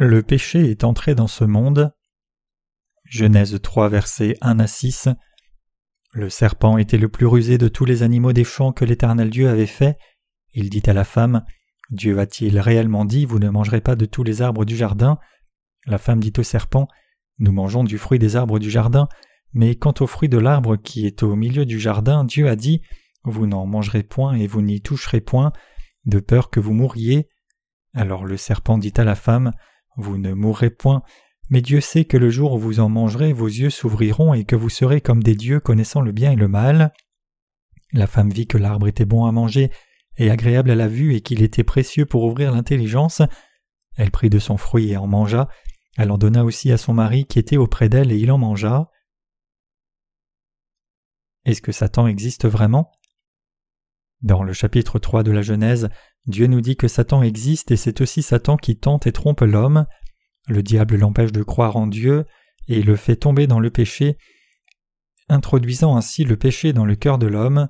Le péché est entré dans ce monde. Genèse 3 versets 1 à 6. Le serpent était le plus rusé de tous les animaux des champs que l'Éternel Dieu avait fait. Il dit à la femme Dieu a-t-il réellement dit Vous ne mangerez pas de tous les arbres du jardin? La femme dit au serpent Nous mangeons du fruit des arbres du jardin, mais quant au fruit de l'arbre qui est au milieu du jardin, Dieu a dit Vous n'en mangerez point et vous n'y toucherez point, de peur que vous mouriez. Alors le serpent dit à la femme vous ne mourrez point, mais Dieu sait que le jour où vous en mangerez, vos yeux s'ouvriront et que vous serez comme des dieux connaissant le bien et le mal. La femme vit que l'arbre était bon à manger et agréable à la vue et qu'il était précieux pour ouvrir l'intelligence. Elle prit de son fruit et en mangea. Elle en donna aussi à son mari qui était auprès d'elle et il en mangea. Est-ce que Satan existe vraiment? Dans le chapitre 3 de la Genèse, Dieu nous dit que Satan existe et c'est aussi Satan qui tente et trompe l'homme. Le diable l'empêche de croire en Dieu et le fait tomber dans le péché, introduisant ainsi le péché dans le cœur de l'homme.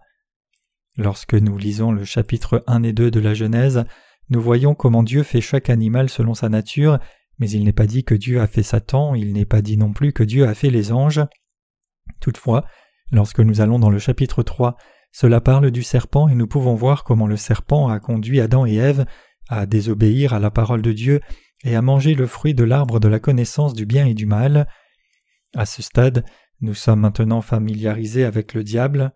Lorsque nous lisons le chapitre 1 et 2 de la Genèse, nous voyons comment Dieu fait chaque animal selon sa nature, mais il n'est pas dit que Dieu a fait Satan, il n'est pas dit non plus que Dieu a fait les anges. Toutefois, lorsque nous allons dans le chapitre 3, cela parle du serpent et nous pouvons voir comment le serpent a conduit Adam et Ève à désobéir à la parole de Dieu et à manger le fruit de l'arbre de la connaissance du bien et du mal. À ce stade, nous sommes maintenant familiarisés avec le diable,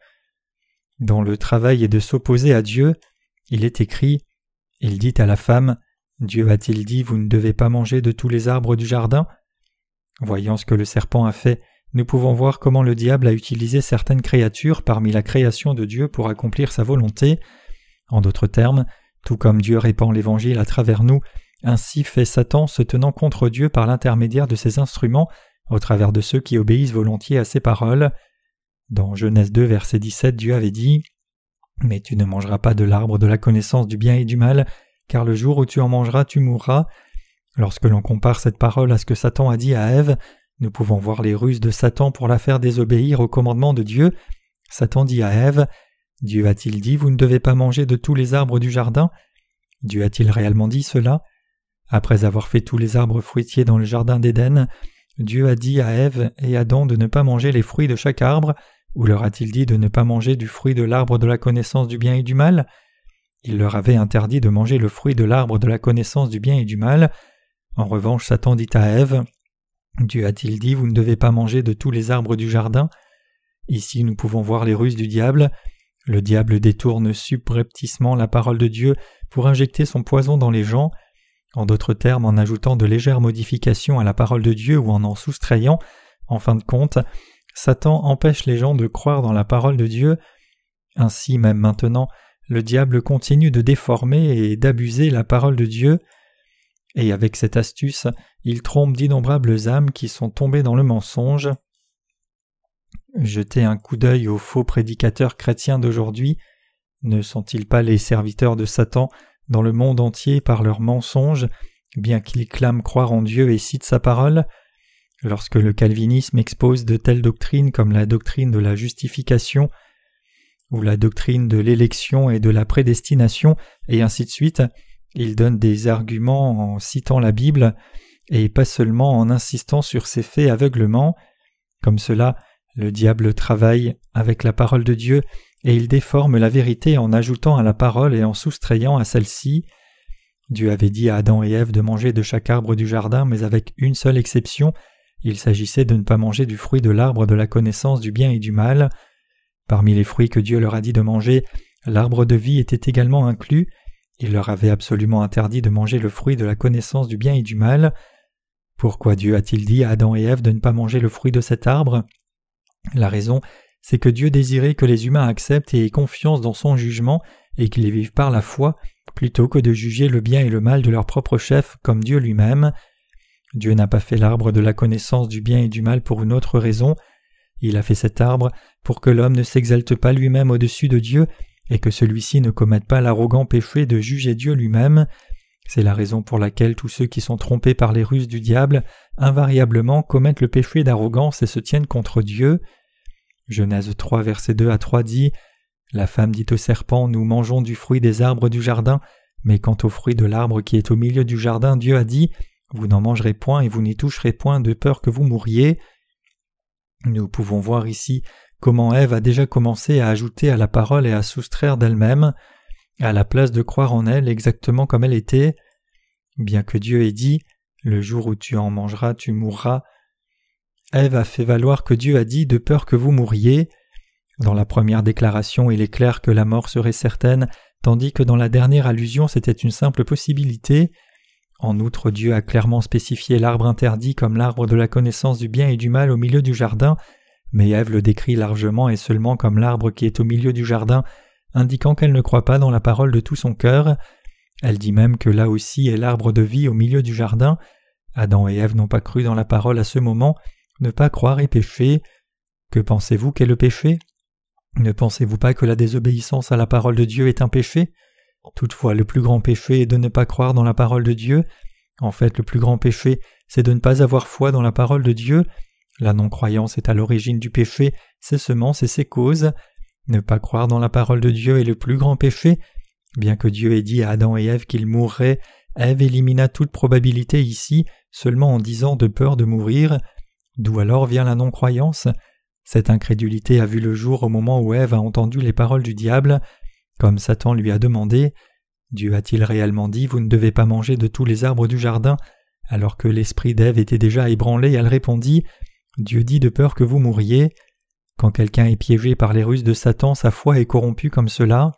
dont le travail est de s'opposer à Dieu. Il est écrit Il dit à la femme Dieu a-t-il dit Vous ne devez pas manger de tous les arbres du jardin? Voyant ce que le serpent a fait, nous pouvons voir comment le diable a utilisé certaines créatures parmi la création de Dieu pour accomplir sa volonté. En d'autres termes, tout comme Dieu répand l'Évangile à travers nous, ainsi fait Satan se tenant contre Dieu par l'intermédiaire de ses instruments au travers de ceux qui obéissent volontiers à ses paroles. Dans Genèse 2 verset 17 Dieu avait dit Mais tu ne mangeras pas de l'arbre de la connaissance du bien et du mal, car le jour où tu en mangeras tu mourras. Lorsque l'on compare cette parole à ce que Satan a dit à Ève, nous pouvons voir les ruses de Satan pour la faire désobéir au commandement de Dieu. Satan dit à Ève Dieu a-t-il dit Vous ne devez pas manger de tous les arbres du jardin? Dieu a-t-il réellement dit cela? Après avoir fait tous les arbres fruitiers dans le jardin d'Éden, Dieu a dit à Ève et Adam de ne pas manger les fruits de chaque arbre, ou leur a-t-il dit de ne pas manger du fruit de l'arbre de la connaissance du bien et du mal? Il leur avait interdit de manger le fruit de l'arbre de la connaissance du bien et du mal. En revanche, Satan dit à Ève Dieu a-t-il dit Vous ne devez pas manger de tous les arbres du jardin Ici nous pouvons voir les ruses du diable. Le diable détourne subrepticement la parole de Dieu pour injecter son poison dans les gens, en d'autres termes en ajoutant de légères modifications à la parole de Dieu ou en en soustrayant. En fin de compte, Satan empêche les gens de croire dans la parole de Dieu. Ainsi même maintenant, le diable continue de déformer et d'abuser la parole de Dieu. Et avec cette astuce, il trompe d'innombrables âmes qui sont tombées dans le mensonge. Jetez un coup d'œil aux faux prédicateurs chrétiens d'aujourd'hui. Ne sont-ils pas les serviteurs de Satan dans le monde entier par leurs mensonges, bien qu'ils clament croire en Dieu et citent sa parole? Lorsque le calvinisme expose de telles doctrines comme la doctrine de la justification, ou la doctrine de l'élection et de la prédestination, et ainsi de suite, il donne des arguments en citant la Bible, et pas seulement en insistant sur ces faits aveuglement. Comme cela, le diable travaille avec la parole de Dieu, et il déforme la vérité en ajoutant à la parole et en soustrayant à celle-ci. Dieu avait dit à Adam et Ève de manger de chaque arbre du jardin, mais avec une seule exception, il s'agissait de ne pas manger du fruit de l'arbre de la connaissance du bien et du mal. Parmi les fruits que Dieu leur a dit de manger, l'arbre de vie était également inclus, il leur avait absolument interdit de manger le fruit de la connaissance du bien et du mal. Pourquoi Dieu a-t-il dit à Adam et Ève de ne pas manger le fruit de cet arbre? La raison, c'est que Dieu désirait que les humains acceptent et aient confiance dans son jugement et qu'ils vivent par la foi, plutôt que de juger le bien et le mal de leur propre chef comme Dieu lui-même. Dieu n'a pas fait l'arbre de la connaissance du bien et du mal pour une autre raison. Il a fait cet arbre pour que l'homme ne s'exalte pas lui-même au-dessus de Dieu et que celui-ci ne commette pas l'arrogant péché de juger Dieu lui-même. C'est la raison pour laquelle tous ceux qui sont trompés par les ruses du diable invariablement commettent le péché d'arrogance et se tiennent contre Dieu. Genèse 3 verset 2 à 3 dit La femme dit au serpent Nous mangeons du fruit des arbres du jardin, mais quant au fruit de l'arbre qui est au milieu du jardin, Dieu a dit Vous n'en mangerez point et vous n'y toucherez point de peur que vous mouriez. Nous pouvons voir ici comment Ève a déjà commencé à ajouter à la parole et à soustraire d'elle-même, à la place de croire en elle exactement comme elle était. Bien que Dieu ait dit Le jour où tu en mangeras, tu mourras, Ève a fait valoir que Dieu a dit de peur que vous mouriez. Dans la première déclaration, il est clair que la mort serait certaine, tandis que dans la dernière allusion, c'était une simple possibilité. En outre, Dieu a clairement spécifié l'arbre interdit comme l'arbre de la connaissance du bien et du mal au milieu du jardin, mais Ève le décrit largement et seulement comme l'arbre qui est au milieu du jardin, indiquant qu'elle ne croit pas dans la parole de tout son cœur. Elle dit même que là aussi est l'arbre de vie au milieu du jardin. Adam et Ève n'ont pas cru dans la parole à ce moment, ne pas croire est péché. Que pensez-vous qu'est le péché? Ne pensez-vous pas que la désobéissance à la parole de Dieu est un péché? Toutefois, le plus grand péché est de ne pas croire dans la parole de Dieu. En fait, le plus grand péché, c'est de ne pas avoir foi dans la parole de Dieu. La non-croyance est à l'origine du péché, ses semences et ses causes. Ne pas croire dans la parole de Dieu est le plus grand péché. Bien que Dieu ait dit à Adam et Ève qu'ils mourraient, Ève élimina toute probabilité ici seulement en disant de peur de mourir. D'où alors vient la non-croyance? Cette incrédulité a vu le jour au moment où Ève a entendu les paroles du diable, comme Satan lui a demandé. Dieu a-t-il réellement dit Vous ne devez pas manger de tous les arbres du jardin? Alors que l'esprit d'Ève était déjà ébranlé, elle répondit Dieu dit de peur que vous mouriez. Quand quelqu'un est piégé par les ruses de Satan, sa foi est corrompue comme cela.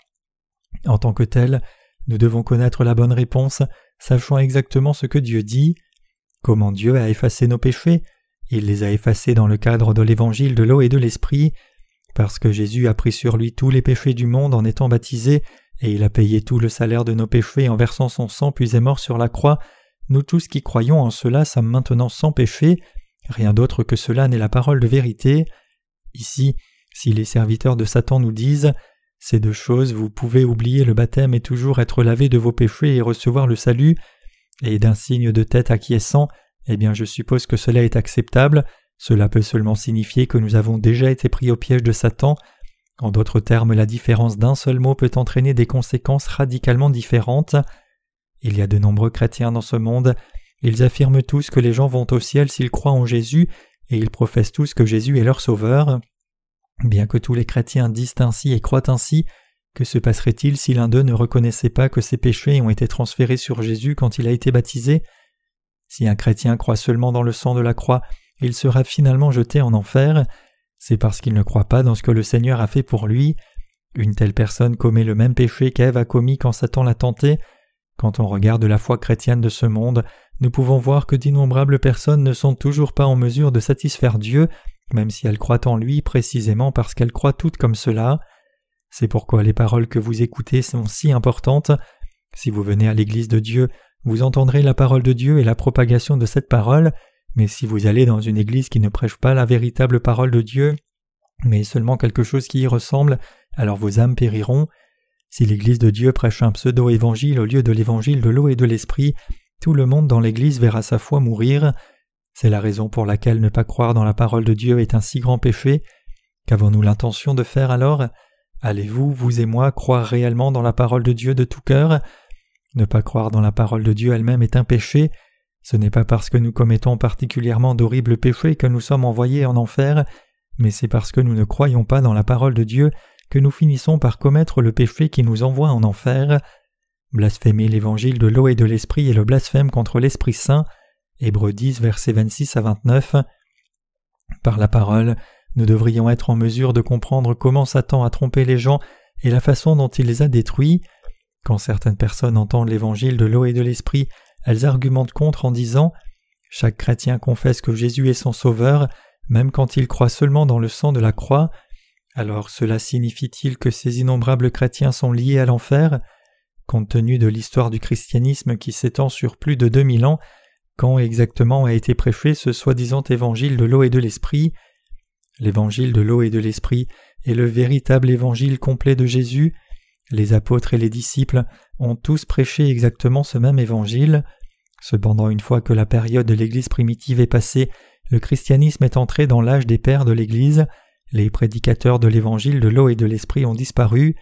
En tant que tel, nous devons connaître la bonne réponse, sachant exactement ce que Dieu dit. Comment Dieu a effacé nos péchés? Il les a effacés dans le cadre de l'évangile de l'eau et de l'esprit, parce que Jésus a pris sur lui tous les péchés du monde en étant baptisé, et il a payé tout le salaire de nos péchés en versant son sang puis est mort sur la croix, nous tous qui croyons en cela sommes maintenant sans péché, rien d'autre que cela n'est la parole de vérité. Ici, si les serviteurs de Satan nous disent ces deux choses, vous pouvez oublier le baptême et toujours être lavé de vos péchés et recevoir le salut, et d'un signe de tête acquiescent, eh bien je suppose que cela est acceptable, cela peut seulement signifier que nous avons déjà été pris au piège de Satan. En d'autres termes, la différence d'un seul mot peut entraîner des conséquences radicalement différentes. Il y a de nombreux chrétiens dans ce monde, ils affirment tous que les gens vont au ciel s'ils croient en Jésus, et ils professent tous que Jésus est leur sauveur. Bien que tous les chrétiens disent ainsi et croient ainsi, que se passerait-il si l'un d'eux ne reconnaissait pas que ses péchés ont été transférés sur Jésus quand il a été baptisé? Si un chrétien croit seulement dans le sang de la croix, il sera finalement jeté en enfer. C'est parce qu'il ne croit pas dans ce que le Seigneur a fait pour lui. Une telle personne commet le même péché qu'Ève a commis quand Satan l'a tenté. Quand on regarde la foi chrétienne de ce monde, nous pouvons voir que d'innombrables personnes ne sont toujours pas en mesure de satisfaire Dieu, même si elles croient en lui précisément parce qu'elles croient toutes comme cela. C'est pourquoi les paroles que vous écoutez sont si importantes. Si vous venez à l'Église de Dieu, vous entendrez la parole de Dieu et la propagation de cette parole, mais si vous allez dans une église qui ne prêche pas la véritable parole de Dieu, mais seulement quelque chose qui y ressemble, alors vos âmes périront. Si l'Église de Dieu prêche un pseudo-évangile au lieu de l'évangile de l'eau et de l'esprit, tout le monde dans l'Église verra sa foi mourir. C'est la raison pour laquelle ne pas croire dans la parole de Dieu est un si grand péché. Qu'avons-nous l'intention de faire alors? Allez-vous, vous et moi, croire réellement dans la parole de Dieu de tout cœur? Ne pas croire dans la parole de Dieu elle-même est un péché. Ce n'est pas parce que nous commettons particulièrement d'horribles péchés que nous sommes envoyés en enfer, mais c'est parce que nous ne croyons pas dans la parole de Dieu que nous finissons par commettre le péché qui nous envoie en enfer. Blasphémer l'évangile de l'eau et de l'esprit est le blasphème contre l'Esprit Saint. Hébreux 10, versets 26 à 29. Par la parole, nous devrions être en mesure de comprendre comment Satan a trompé les gens et la façon dont il les a détruits. Quand certaines personnes entendent l'évangile de l'eau et de l'esprit, elles argumentent contre en disant Chaque chrétien confesse que Jésus est son sauveur, même quand il croit seulement dans le sang de la croix. Alors cela signifie-t-il que ces innombrables chrétiens sont liés à l'enfer? Compte tenu de l'histoire du christianisme qui s'étend sur plus de deux mille ans, quand exactement a été prêché ce soi-disant évangile de l'eau et de l'esprit? L'évangile de l'eau et de l'esprit est le véritable évangile complet de Jésus, les apôtres et les disciples ont tous prêché exactement ce même évangile. Cependant, une fois que la période de l'Église primitive est passée, le christianisme est entré dans l'âge des pères de l'Église, les prédicateurs de l'Évangile de l'eau et de l'Esprit ont disparu.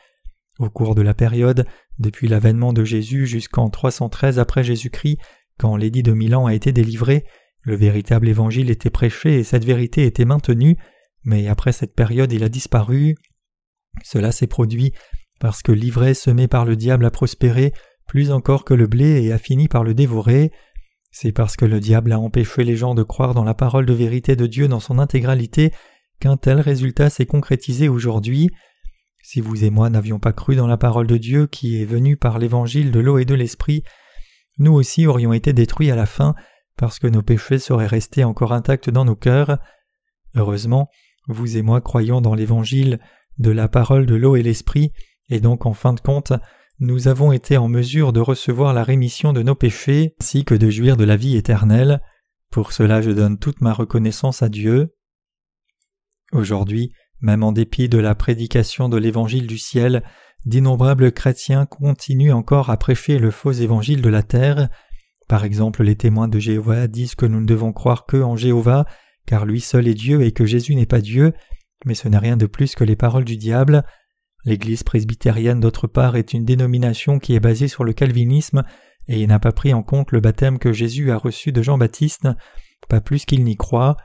Au cours de la période, depuis l'avènement de Jésus jusqu'en 313 après Jésus-Christ, quand l'édit de Milan a été délivré, le véritable évangile était prêché et cette vérité était maintenue, mais après cette période il a disparu. Cela s'est produit parce que l'ivraie semée par le diable a prospéré plus encore que le blé et a fini par le dévorer. C'est parce que le diable a empêché les gens de croire dans la parole de vérité de Dieu dans son intégralité qu'un tel résultat s'est concrétisé aujourd'hui. Si vous et moi n'avions pas cru dans la parole de Dieu qui est venue par l'évangile de l'eau et de l'esprit, nous aussi aurions été détruits à la fin parce que nos péchés seraient restés encore intacts dans nos cœurs. Heureusement, vous et moi croyons dans l'évangile de la parole de l'eau et l'esprit, et donc en fin de compte, nous avons été en mesure de recevoir la rémission de nos péchés ainsi que de jouir de la vie éternelle. Pour cela je donne toute ma reconnaissance à Dieu. Aujourd'hui, même en dépit de la prédication de l'évangile du ciel, d'innombrables chrétiens continuent encore à prêcher le faux évangile de la terre. Par exemple, les témoins de Jéhovah disent que nous ne devons croire que en Jéhovah, car lui seul est Dieu et que Jésus n'est pas Dieu, mais ce n'est rien de plus que les paroles du diable. L'Église presbytérienne d'autre part est une dénomination qui est basée sur le calvinisme et n'a pas pris en compte le baptême que Jésus a reçu de Jean-Baptiste, pas plus qu'il n'y croit.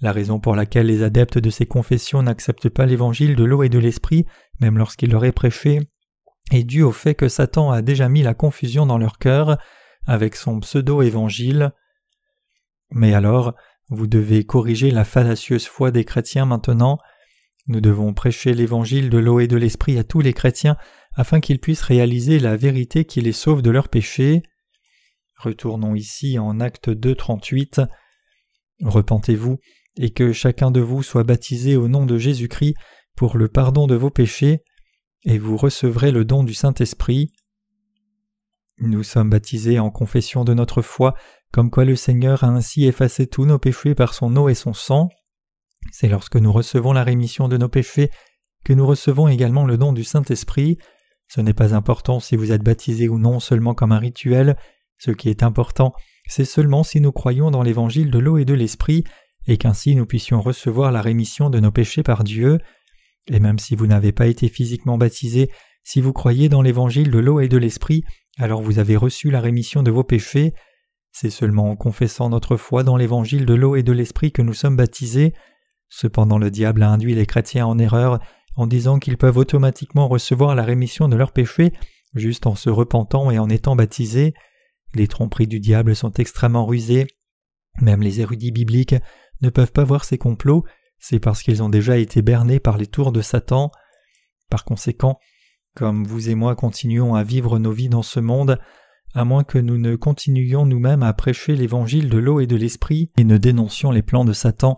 La raison pour laquelle les adeptes de ces confessions n'acceptent pas l'évangile de l'eau et de l'esprit, même lorsqu'il leur est prêché, est due au fait que Satan a déjà mis la confusion dans leur cœur avec son pseudo-évangile. Mais alors, vous devez corriger la fallacieuse foi des chrétiens maintenant. Nous devons prêcher l'évangile de l'eau et de l'esprit à tous les chrétiens afin qu'ils puissent réaliser la vérité qui les sauve de leurs péchés. Retournons ici en Acte 2, 38. Repentez-vous et que chacun de vous soit baptisé au nom de Jésus-Christ pour le pardon de vos péchés, et vous recevrez le don du Saint-Esprit. Nous sommes baptisés en confession de notre foi, comme quoi le Seigneur a ainsi effacé tous nos péchés par son eau et son sang. C'est lorsque nous recevons la rémission de nos péchés que nous recevons également le don du Saint-Esprit. Ce n'est pas important si vous êtes baptisé ou non seulement comme un rituel, ce qui est important, c'est seulement si nous croyons dans l'évangile de l'eau et de l'Esprit, et qu'ainsi nous puissions recevoir la rémission de nos péchés par Dieu. Et même si vous n'avez pas été physiquement baptisé, si vous croyez dans l'évangile de l'eau et de l'Esprit, alors vous avez reçu la rémission de vos péchés. C'est seulement en confessant notre foi dans l'évangile de l'eau et de l'Esprit que nous sommes baptisés. Cependant le diable a induit les chrétiens en erreur en disant qu'ils peuvent automatiquement recevoir la rémission de leurs péchés juste en se repentant et en étant baptisés. Les tromperies du diable sont extrêmement rusées. Même les érudits bibliques ne peuvent pas voir ces complots, c'est parce qu'ils ont déjà été bernés par les tours de Satan. Par conséquent, comme vous et moi continuons à vivre nos vies dans ce monde, à moins que nous ne continuions nous-mêmes à prêcher l'évangile de l'eau et de l'esprit et ne dénoncions les plans de Satan,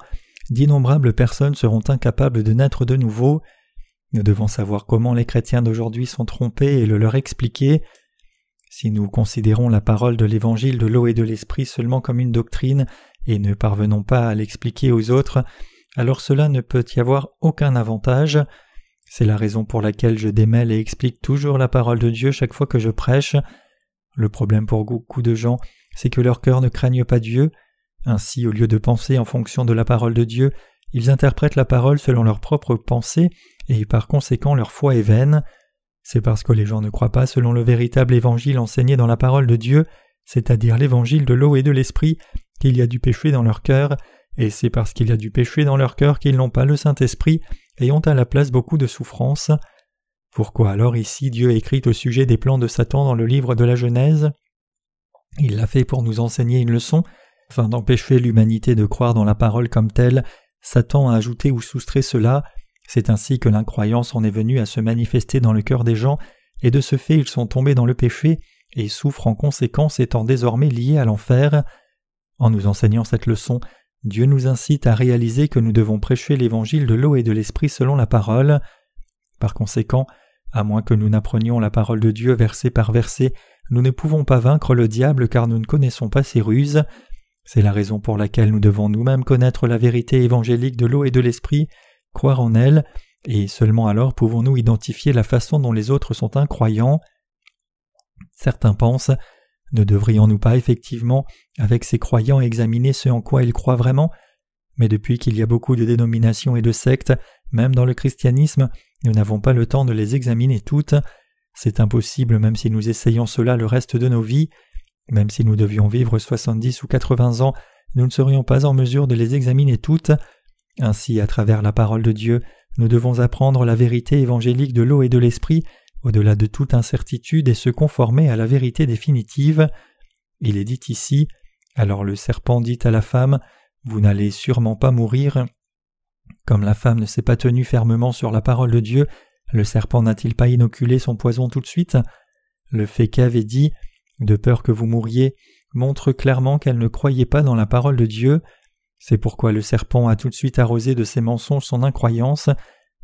d'innombrables personnes seront incapables de naître de nouveau. Nous devons savoir comment les chrétiens d'aujourd'hui sont trompés et le leur expliquer. Si nous considérons la parole de l'évangile de l'eau et de l'esprit seulement comme une doctrine et ne parvenons pas à l'expliquer aux autres, alors cela ne peut y avoir aucun avantage. C'est la raison pour laquelle je démêle et explique toujours la parole de Dieu chaque fois que je prêche. Le problème pour beaucoup de gens, c'est que leur cœur ne craigne pas Dieu. Ainsi, au lieu de penser en fonction de la parole de Dieu, ils interprètent la parole selon leur propre pensée, et par conséquent leur foi est vaine. C'est parce que les gens ne croient pas selon le véritable évangile enseigné dans la parole de Dieu, c'est-à-dire l'évangile de l'eau et de l'esprit, qu'il y a du péché dans leur cœur, et c'est parce qu'il y a du péché dans leur cœur qu'ils n'ont pas le Saint-Esprit et ont à la place beaucoup de souffrances. Pourquoi alors ici Dieu écrit au sujet des plans de Satan dans le livre de la Genèse? Il l'a fait pour nous enseigner une leçon, afin d'empêcher l'humanité de croire dans la parole comme telle. Satan a ajouté ou soustrait cela. C'est ainsi que l'incroyance en est venue à se manifester dans le cœur des gens, et de ce fait ils sont tombés dans le péché et souffrent en conséquence étant désormais liés à l'enfer. En nous enseignant cette leçon, Dieu nous incite à réaliser que nous devons prêcher l'évangile de l'eau et de l'esprit selon la parole. Par conséquent, à moins que nous n'apprenions la parole de Dieu verset par verset, nous ne pouvons pas vaincre le diable car nous ne connaissons pas ses ruses. C'est la raison pour laquelle nous devons nous-mêmes connaître la vérité évangélique de l'eau et de l'esprit, croire en elle, et seulement alors pouvons-nous identifier la façon dont les autres sont incroyants? Certains pensent ne devrions-nous pas effectivement, avec ces croyants, examiner ce en quoi ils croient vraiment? Mais depuis qu'il y a beaucoup de dénominations et de sectes, même dans le christianisme, nous n'avons pas le temps de les examiner toutes. C'est impossible même si nous essayons cela le reste de nos vies. Même si nous devions vivre soixante-dix ou quatre-vingts ans, nous ne serions pas en mesure de les examiner toutes. Ainsi, à travers la parole de Dieu, nous devons apprendre la vérité évangélique de l'eau et de l'esprit, au-delà de toute incertitude, et se conformer à la vérité définitive. Il est dit ici Alors le serpent dit à la femme Vous n'allez sûrement pas mourir. Comme la femme ne s'est pas tenue fermement sur la parole de Dieu, le serpent n'a-t-il pas inoculé son poison tout de suite? Le fait qu'avait dit De peur que vous mouriez montre clairement qu'elle ne croyait pas dans la parole de Dieu. C'est pourquoi le serpent a tout de suite arrosé de ses mensonges son incroyance.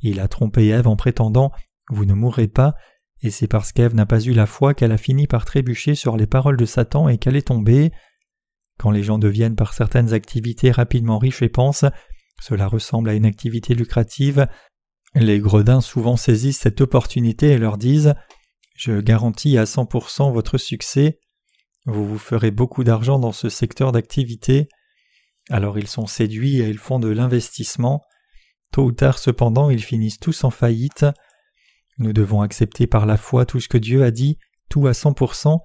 Il a trompé Ève en prétendant Vous ne mourrez pas, et c'est parce qu'Ève n'a pas eu la foi qu'elle a fini par trébucher sur les paroles de Satan et qu'elle est tombée. Quand les gens deviennent par certaines activités rapidement riches et pensent cela ressemble à une activité lucrative, les gredins souvent saisissent cette opportunité et leur disent Je garantis à 100% votre succès, vous vous ferez beaucoup d'argent dans ce secteur d'activité. Alors ils sont séduits et ils font de l'investissement. Tôt ou tard cependant ils finissent tous en faillite. Nous devons accepter par la foi tout ce que Dieu a dit, tout à 100%.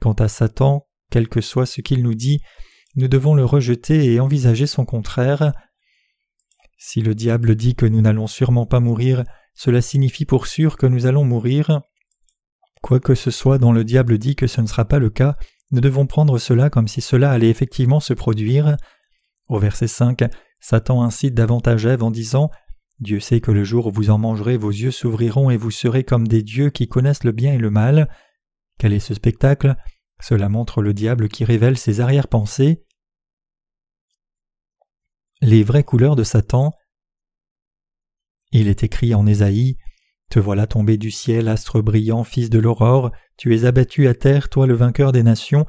Quant à Satan, quel que soit ce qu'il nous dit, nous devons le rejeter et envisager son contraire. Si le diable dit que nous n'allons sûrement pas mourir, cela signifie pour sûr que nous allons mourir. Quoi que ce soit dont le diable dit que ce ne sera pas le cas, nous devons prendre cela comme si cela allait effectivement se produire. Au verset 5, Satan incite davantage Ève en disant Dieu sait que le jour où vous en mangerez, vos yeux s'ouvriront et vous serez comme des dieux qui connaissent le bien et le mal. Quel est ce spectacle? Cela montre le diable qui révèle ses arrière-pensées les vraies couleurs de Satan. Il est écrit en Ésaïe Te voilà tombé du ciel, astre brillant, fils de l'aurore, tu es abattu à terre, toi le vainqueur des nations.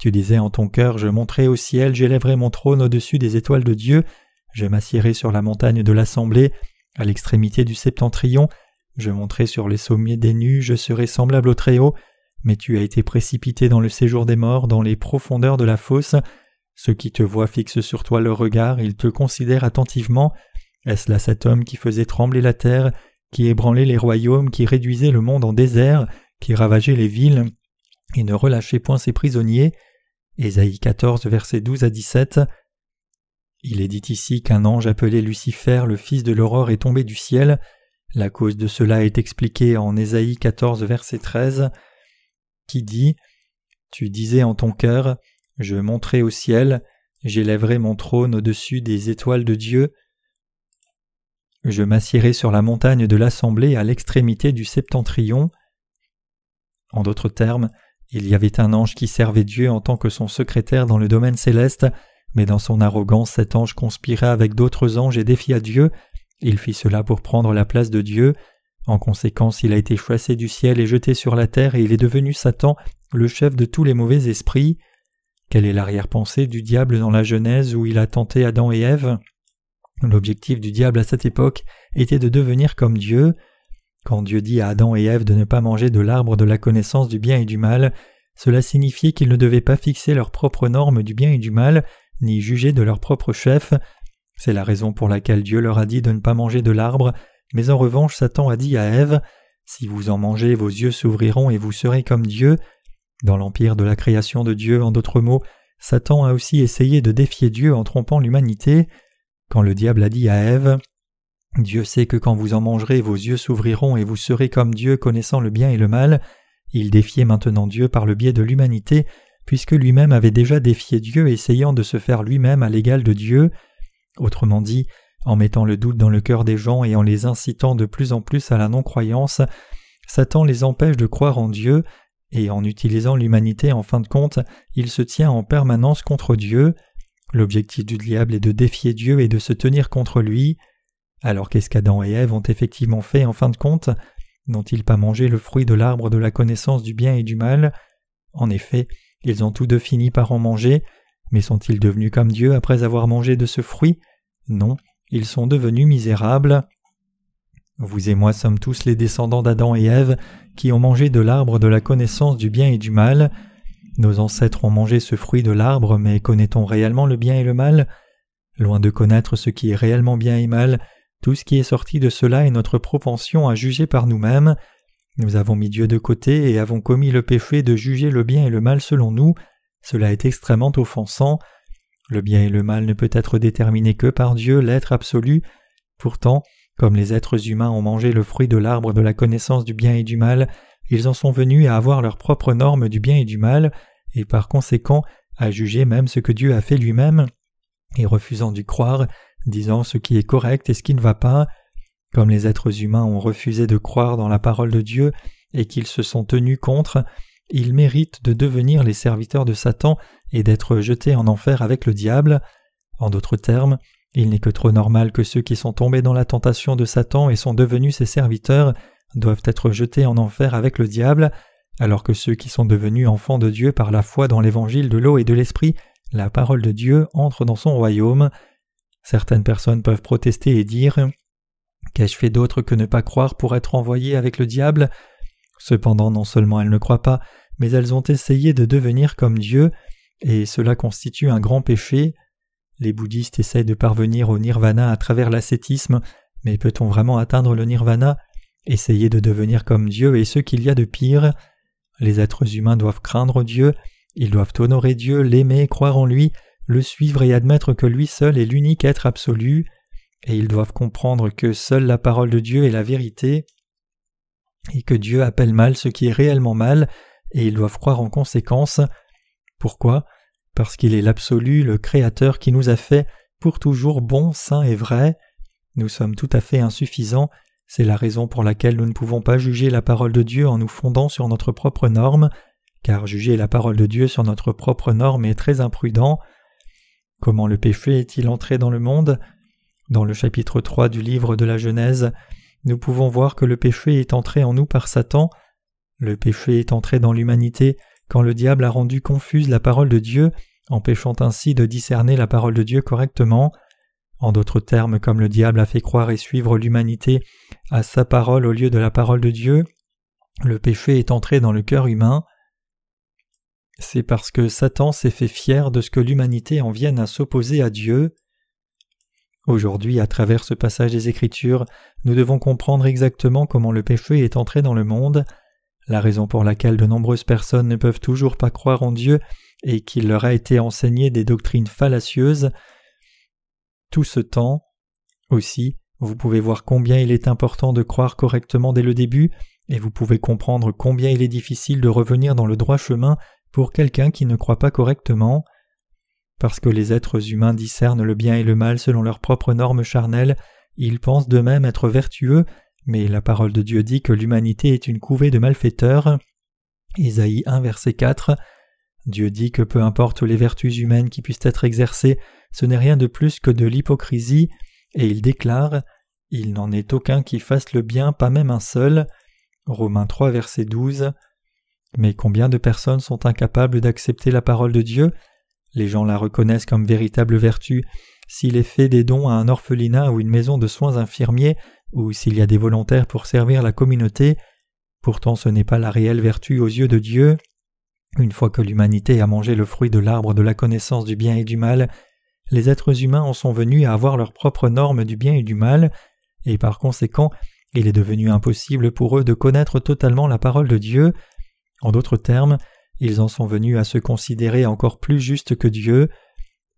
Tu disais en ton cœur Je monterai au ciel, j'élèverai mon trône au-dessus des étoiles de Dieu, je m'assiérai sur la montagne de l'assemblée, à l'extrémité du septentrion, je monterai sur les sommets des nues, je serai semblable au Très-Haut, mais tu as été précipité dans le séjour des morts, dans les profondeurs de la fosse, ceux qui te voient fixent sur toi le regard, ils te considèrent attentivement. Est-ce là cet homme qui faisait trembler la terre, qui ébranlait les royaumes, qui réduisait le monde en désert, qui ravageait les villes, et ne relâchait point ses prisonniers? Ésaïe 14, versets 12 à 17. Il est dit ici qu'un ange appelé Lucifer, le fils de l'aurore, est tombé du ciel. La cause de cela est expliquée en Ésaïe 14, verset 13, qui dit Tu disais en ton cœur je monterai au ciel, j'élèverai mon trône au-dessus des étoiles de Dieu. Je m'assierai sur la montagne de l'assemblée à l'extrémité du septentrion. En d'autres termes, il y avait un ange qui servait Dieu en tant que son secrétaire dans le domaine céleste, mais dans son arrogance cet ange conspira avec d'autres anges et défia Dieu. Il fit cela pour prendre la place de Dieu. En conséquence, il a été chassé du ciel et jeté sur la terre, et il est devenu Satan, le chef de tous les mauvais esprits. Quelle est l'arrière-pensée du diable dans la Genèse où il a tenté Adam et Ève? L'objectif du diable à cette époque était de devenir comme Dieu. Quand Dieu dit à Adam et Ève de ne pas manger de l'arbre de la connaissance du bien et du mal, cela signifiait qu'ils ne devaient pas fixer leurs propres normes du bien et du mal, ni juger de leur propre chef. C'est la raison pour laquelle Dieu leur a dit de ne pas manger de l'arbre, mais en revanche Satan a dit à Ève Si vous en mangez, vos yeux s'ouvriront et vous serez comme Dieu. Dans l'empire de la création de Dieu, en d'autres mots, Satan a aussi essayé de défier Dieu en trompant l'humanité. Quand le diable a dit à Ève Dieu sait que quand vous en mangerez, vos yeux s'ouvriront et vous serez comme Dieu connaissant le bien et le mal, il défiait maintenant Dieu par le biais de l'humanité, puisque lui-même avait déjà défié Dieu essayant de se faire lui-même à l'égal de Dieu. Autrement dit, en mettant le doute dans le cœur des gens et en les incitant de plus en plus à la non-croyance, Satan les empêche de croire en Dieu et en utilisant l'humanité en fin de compte, il se tient en permanence contre Dieu. L'objectif du diable est de défier Dieu et de se tenir contre lui. Alors qu'est-ce qu'Adam et Ève ont effectivement fait en fin de compte N'ont-ils pas mangé le fruit de l'arbre de la connaissance du bien et du mal? En effet, ils ont tous deux fini par en manger, mais sont-ils devenus comme Dieu après avoir mangé de ce fruit? Non, ils sont devenus misérables. Vous et moi sommes tous les descendants d'Adam et Ève qui ont mangé de l'arbre de la connaissance du bien et du mal. Nos ancêtres ont mangé ce fruit de l'arbre, mais connaît-on réellement le bien et le mal? Loin de connaître ce qui est réellement bien et mal, tout ce qui est sorti de cela est notre propension à juger par nous-mêmes. Nous avons mis Dieu de côté et avons commis le péché de juger le bien et le mal selon nous. cela est extrêmement offensant. Le bien et le mal ne peut être déterminé que par Dieu, l'être absolu. Pourtant, comme les êtres humains ont mangé le fruit de l'arbre de la connaissance du bien et du mal, ils en sont venus à avoir leurs propres normes du bien et du mal, et par conséquent à juger même ce que Dieu a fait lui-même, et refusant d'y croire, disant ce qui est correct et ce qui ne va pas. Comme les êtres humains ont refusé de croire dans la parole de Dieu et qu'ils se sont tenus contre, ils méritent de devenir les serviteurs de Satan et d'être jetés en enfer avec le diable. En d'autres termes, il n'est que trop normal que ceux qui sont tombés dans la tentation de Satan et sont devenus ses serviteurs doivent être jetés en enfer avec le diable, alors que ceux qui sont devenus enfants de Dieu par la foi dans l'évangile de l'eau et de l'esprit, la parole de Dieu entre dans son royaume. Certaines personnes peuvent protester et dire Qu'ai-je fait d'autre que ne pas croire pour être envoyé avec le diable? Cependant, non seulement elles ne croient pas, mais elles ont essayé de devenir comme Dieu, et cela constitue un grand péché. Les bouddhistes essayent de parvenir au nirvana à travers l'ascétisme, mais peut-on vraiment atteindre le nirvana? Essayer de devenir comme Dieu est ce qu'il y a de pire. Les êtres humains doivent craindre Dieu, ils doivent honorer Dieu, l'aimer, croire en lui, le suivre et admettre que lui seul est l'unique être absolu, et ils doivent comprendre que seule la parole de Dieu est la vérité, et que Dieu appelle mal ce qui est réellement mal, et ils doivent croire en conséquence. Pourquoi? Parce qu'il est l'absolu, le Créateur qui nous a fait pour toujours bons, saints et vrais. Nous sommes tout à fait insuffisants, c'est la raison pour laquelle nous ne pouvons pas juger la parole de Dieu en nous fondant sur notre propre norme, car juger la parole de Dieu sur notre propre norme est très imprudent. Comment le péché est-il entré dans le monde? Dans le chapitre 3 du livre de la Genèse, nous pouvons voir que le péché est entré en nous par Satan. Le péché est entré dans l'humanité quand le diable a rendu confuse la parole de Dieu, empêchant ainsi de discerner la parole de Dieu correctement. En d'autres termes, comme le diable a fait croire et suivre l'humanité à sa parole au lieu de la parole de Dieu, le péché est entré dans le cœur humain. C'est parce que Satan s'est fait fier de ce que l'humanité en vienne à s'opposer à Dieu. Aujourd'hui, à travers ce passage des Écritures, nous devons comprendre exactement comment le péché est entré dans le monde, la raison pour laquelle de nombreuses personnes ne peuvent toujours pas croire en Dieu et qu'il leur a été enseigné des doctrines fallacieuses, tout ce temps. Aussi, vous pouvez voir combien il est important de croire correctement dès le début, et vous pouvez comprendre combien il est difficile de revenir dans le droit chemin pour quelqu'un qui ne croit pas correctement. Parce que les êtres humains discernent le bien et le mal selon leurs propres normes charnelles, ils pensent d'eux-mêmes être vertueux, mais la parole de Dieu dit que l'humanité est une couvée de malfaiteurs. Isaïe 1 verset 4 Dieu dit que peu importe les vertus humaines qui puissent être exercées, ce n'est rien de plus que de l'hypocrisie, et il déclare Il n'en est aucun qui fasse le bien, pas même un seul. Romains 3, verset 12. Mais combien de personnes sont incapables d'accepter la parole de Dieu? Les gens la reconnaissent comme véritable vertu s'il est fait des dons à un orphelinat ou une maison de soins infirmiers, ou s'il y a des volontaires pour servir la communauté. Pourtant ce n'est pas la réelle vertu aux yeux de Dieu. Une fois que l'humanité a mangé le fruit de l'arbre de la connaissance du bien et du mal, les êtres humains en sont venus à avoir leurs propres normes du bien et du mal, et par conséquent, il est devenu impossible pour eux de connaître totalement la parole de Dieu. En d'autres termes, ils en sont venus à se considérer encore plus justes que Dieu.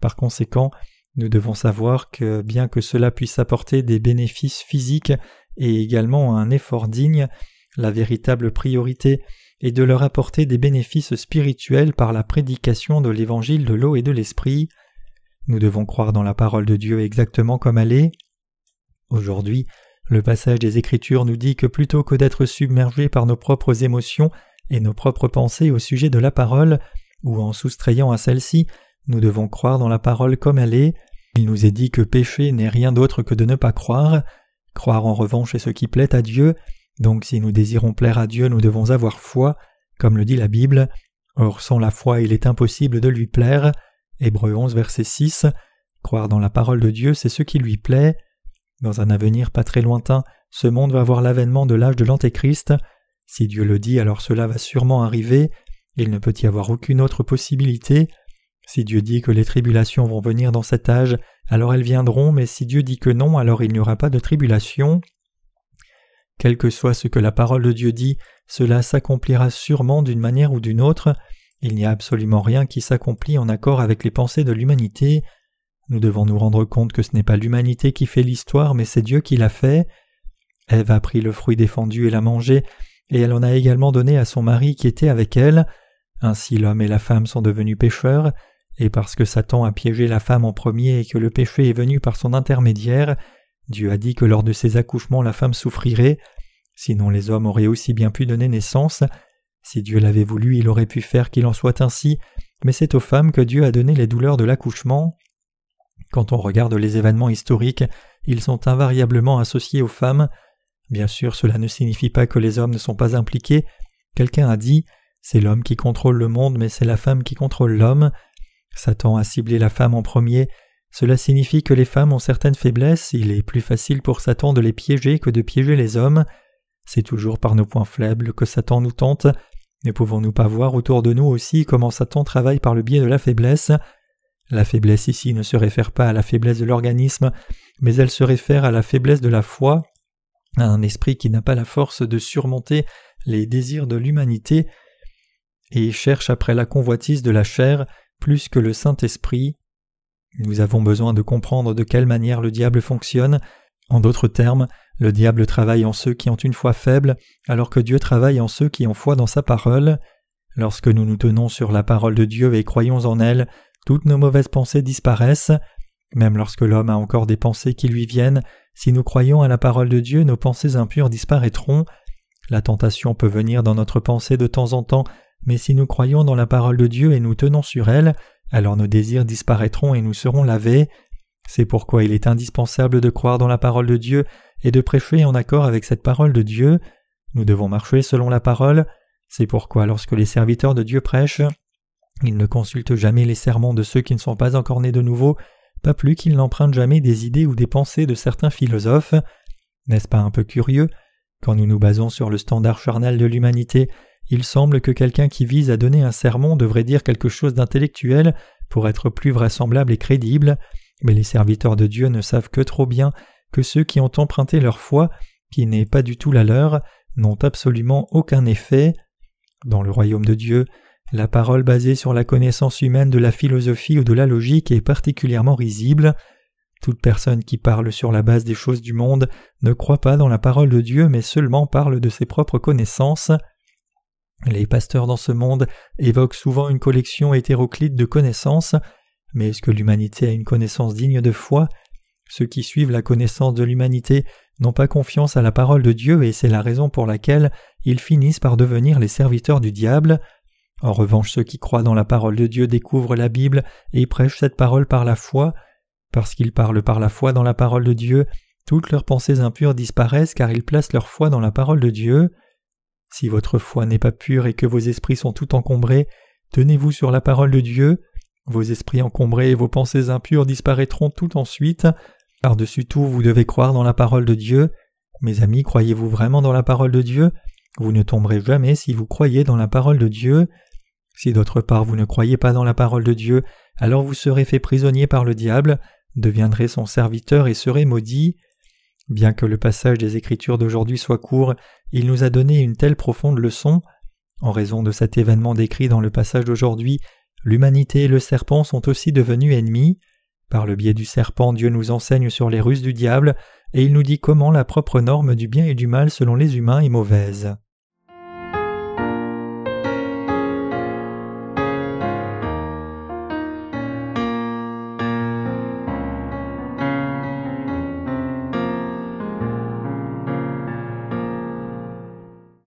Par conséquent, nous devons savoir que bien que cela puisse apporter des bénéfices physiques et également un effort digne, la véritable priorité est de leur apporter des bénéfices spirituels par la prédication de l'évangile de l'eau et de l'esprit. Nous devons croire dans la parole de Dieu exactement comme elle est. Aujourd'hui, le passage des Écritures nous dit que plutôt que d'être submergés par nos propres émotions et nos propres pensées au sujet de la parole, ou en soustrayant à celle-ci, nous devons croire dans la parole comme elle est. Il nous est dit que pécher n'est rien d'autre que de ne pas croire. Croire en revanche est ce qui plaît à Dieu. Donc si nous désirons plaire à Dieu, nous devons avoir foi, comme le dit la Bible. Or sans la foi, il est impossible de lui plaire. Hébreu 11, verset 6. Croire dans la parole de Dieu, c'est ce qui lui plaît. Dans un avenir pas très lointain, ce monde va voir l'avènement de l'âge de l'Antéchrist. Si Dieu le dit, alors cela va sûrement arriver. Il ne peut y avoir aucune autre possibilité. Si Dieu dit que les tribulations vont venir dans cet âge, alors elles viendront, mais si Dieu dit que non, alors il n'y aura pas de tribulation. Quel que soit ce que la parole de Dieu dit, cela s'accomplira sûrement d'une manière ou d'une autre, Il n'y a absolument rien qui s'accomplit en accord avec les pensées de l'humanité. Nous devons nous rendre compte que ce n'est pas l'humanité qui fait l'histoire, mais c'est Dieu qui l'a fait. Ève a pris le fruit défendu et l'a mangé, et elle en a également donné à son mari qui était avec elle. Ainsi l'homme et la femme sont devenus pécheurs, et parce que Satan a piégé la femme en premier et que le péché est venu par son intermédiaire, Dieu a dit que lors de ses accouchements la femme souffrirait, sinon les hommes auraient aussi bien pu donner naissance. Si Dieu l'avait voulu, il aurait pu faire qu'il en soit ainsi, mais c'est aux femmes que Dieu a donné les douleurs de l'accouchement. Quand on regarde les événements historiques, ils sont invariablement associés aux femmes. Bien sûr, cela ne signifie pas que les hommes ne sont pas impliqués. Quelqu'un a dit c'est l'homme qui contrôle le monde, mais c'est la femme qui contrôle l'homme. Satan a ciblé la femme en premier. Cela signifie que les femmes ont certaines faiblesses, il est plus facile pour Satan de les piéger que de piéger les hommes. C'est toujours par nos points faibles que Satan nous tente. Ne pouvons-nous pas voir autour de nous aussi comment Satan travaille par le biais de la faiblesse? La faiblesse ici ne se réfère pas à la faiblesse de l'organisme, mais elle se réfère à la faiblesse de la foi, un esprit qui n'a pas la force de surmonter les désirs de l'humanité et cherche après la convoitise de la chair plus que le Saint-Esprit. Nous avons besoin de comprendre de quelle manière le diable fonctionne. En d'autres termes, le diable travaille en ceux qui ont une foi faible, alors que Dieu travaille en ceux qui ont foi dans sa parole. Lorsque nous nous tenons sur la parole de Dieu et croyons en elle, toutes nos mauvaises pensées disparaissent. Même lorsque l'homme a encore des pensées qui lui viennent, si nous croyons à la parole de Dieu, nos pensées impures disparaîtront. La tentation peut venir dans notre pensée de temps en temps, mais si nous croyons dans la parole de Dieu et nous tenons sur elle, alors nos désirs disparaîtront et nous serons lavés. C'est pourquoi il est indispensable de croire dans la parole de Dieu et de prêcher en accord avec cette parole de Dieu. Nous devons marcher selon la parole. C'est pourquoi lorsque les serviteurs de Dieu prêchent, ils ne consultent jamais les sermons de ceux qui ne sont pas encore nés de nouveau, pas plus qu'ils n'empruntent jamais des idées ou des pensées de certains philosophes. N'est-ce pas un peu curieux? Quand nous nous basons sur le standard charnel de l'humanité, il semble que quelqu'un qui vise à donner un sermon devrait dire quelque chose d'intellectuel pour être plus vraisemblable et crédible, mais les serviteurs de Dieu ne savent que trop bien que ceux qui ont emprunté leur foi, qui n'est pas du tout la leur, n'ont absolument aucun effet. Dans le royaume de Dieu, la parole basée sur la connaissance humaine de la philosophie ou de la logique est particulièrement risible. Toute personne qui parle sur la base des choses du monde ne croit pas dans la parole de Dieu mais seulement parle de ses propres connaissances. Les pasteurs dans ce monde évoquent souvent une collection hétéroclite de connaissances, mais est-ce que l'humanité a une connaissance digne de foi? Ceux qui suivent la connaissance de l'humanité n'ont pas confiance à la parole de Dieu et c'est la raison pour laquelle ils finissent par devenir les serviteurs du diable. En revanche, ceux qui croient dans la parole de Dieu découvrent la Bible et prêchent cette parole par la foi. Parce qu'ils parlent par la foi dans la parole de Dieu, toutes leurs pensées impures disparaissent car ils placent leur foi dans la parole de Dieu. Si votre foi n'est pas pure et que vos esprits sont tout encombrés, tenez-vous sur la parole de Dieu. Vos esprits encombrés et vos pensées impures disparaîtront tout ensuite. Par-dessus tout, vous devez croire dans la parole de Dieu. Mes amis, croyez-vous vraiment dans la parole de Dieu? Vous ne tomberez jamais si vous croyez dans la parole de Dieu. Si d'autre part vous ne croyez pas dans la parole de Dieu, alors vous serez fait prisonnier par le diable, deviendrez son serviteur et serez maudit. Bien que le passage des Écritures d'aujourd'hui soit court, il nous a donné une telle profonde leçon. En raison de cet événement décrit dans le passage d'aujourd'hui, l'humanité et le serpent sont aussi devenus ennemis. Par le biais du serpent, Dieu nous enseigne sur les ruses du diable, et il nous dit comment la propre norme du bien et du mal selon les humains est mauvaise.